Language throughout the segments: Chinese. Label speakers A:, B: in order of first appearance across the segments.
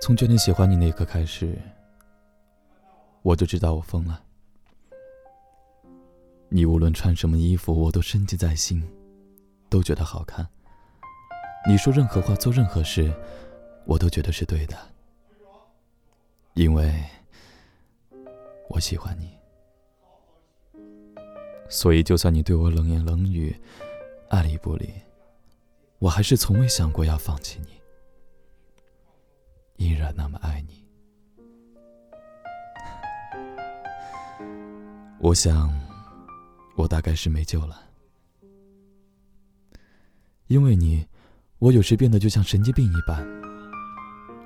A: 从决定喜欢你那一刻开始，我就知道我疯了。你无论穿什么衣服，我都深记在心，都觉得好看。你说任何话，做任何事，我都觉得是对的，因为我喜欢你。所以，就算你对我冷言冷语、爱理不理，我还是从未想过要放弃你。依然那么爱你，我想，我大概是没救了。因为你，我有时变得就像神经病一般。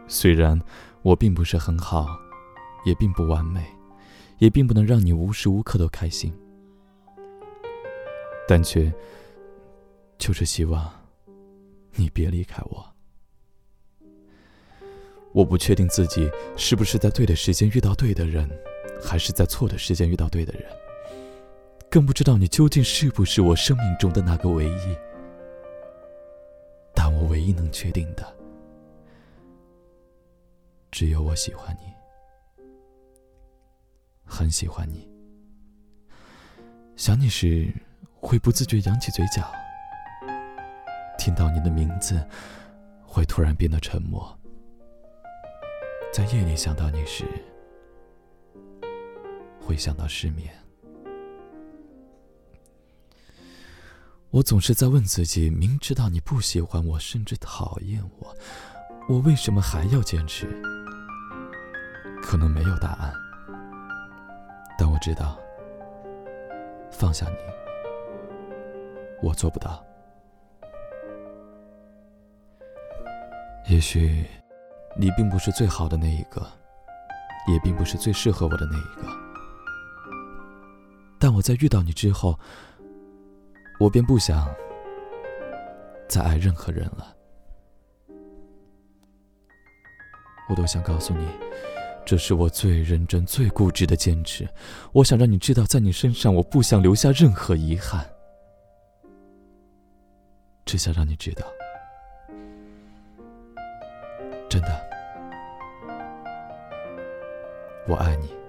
A: 虽然我并不是很好，也并不完美，也并不能让你无时无刻都开心，但却就是希望你别离开我。我不确定自己是不是在对的时间遇到对的人，还是在错的时间遇到对的人。更不知道你究竟是不是我生命中的那个唯一。但我唯一能确定的，只有我喜欢你，很喜欢你。想你时，会不自觉扬起嘴角；听到你的名字，会突然变得沉默。在夜里想到你时，会想到失眠。我总是在问自己：明知道你不喜欢我，甚至讨厌我，我为什么还要坚持？可能没有答案，但我知道，放下你，我做不到。也许。你并不是最好的那一个，也并不是最适合我的那一个。但我在遇到你之后，我便不想再爱任何人了。我都想告诉你，这是我最认真、最固执的坚持。我想让你知道，在你身上，我不想留下任何遗憾，只想让你知道。真的，我爱你。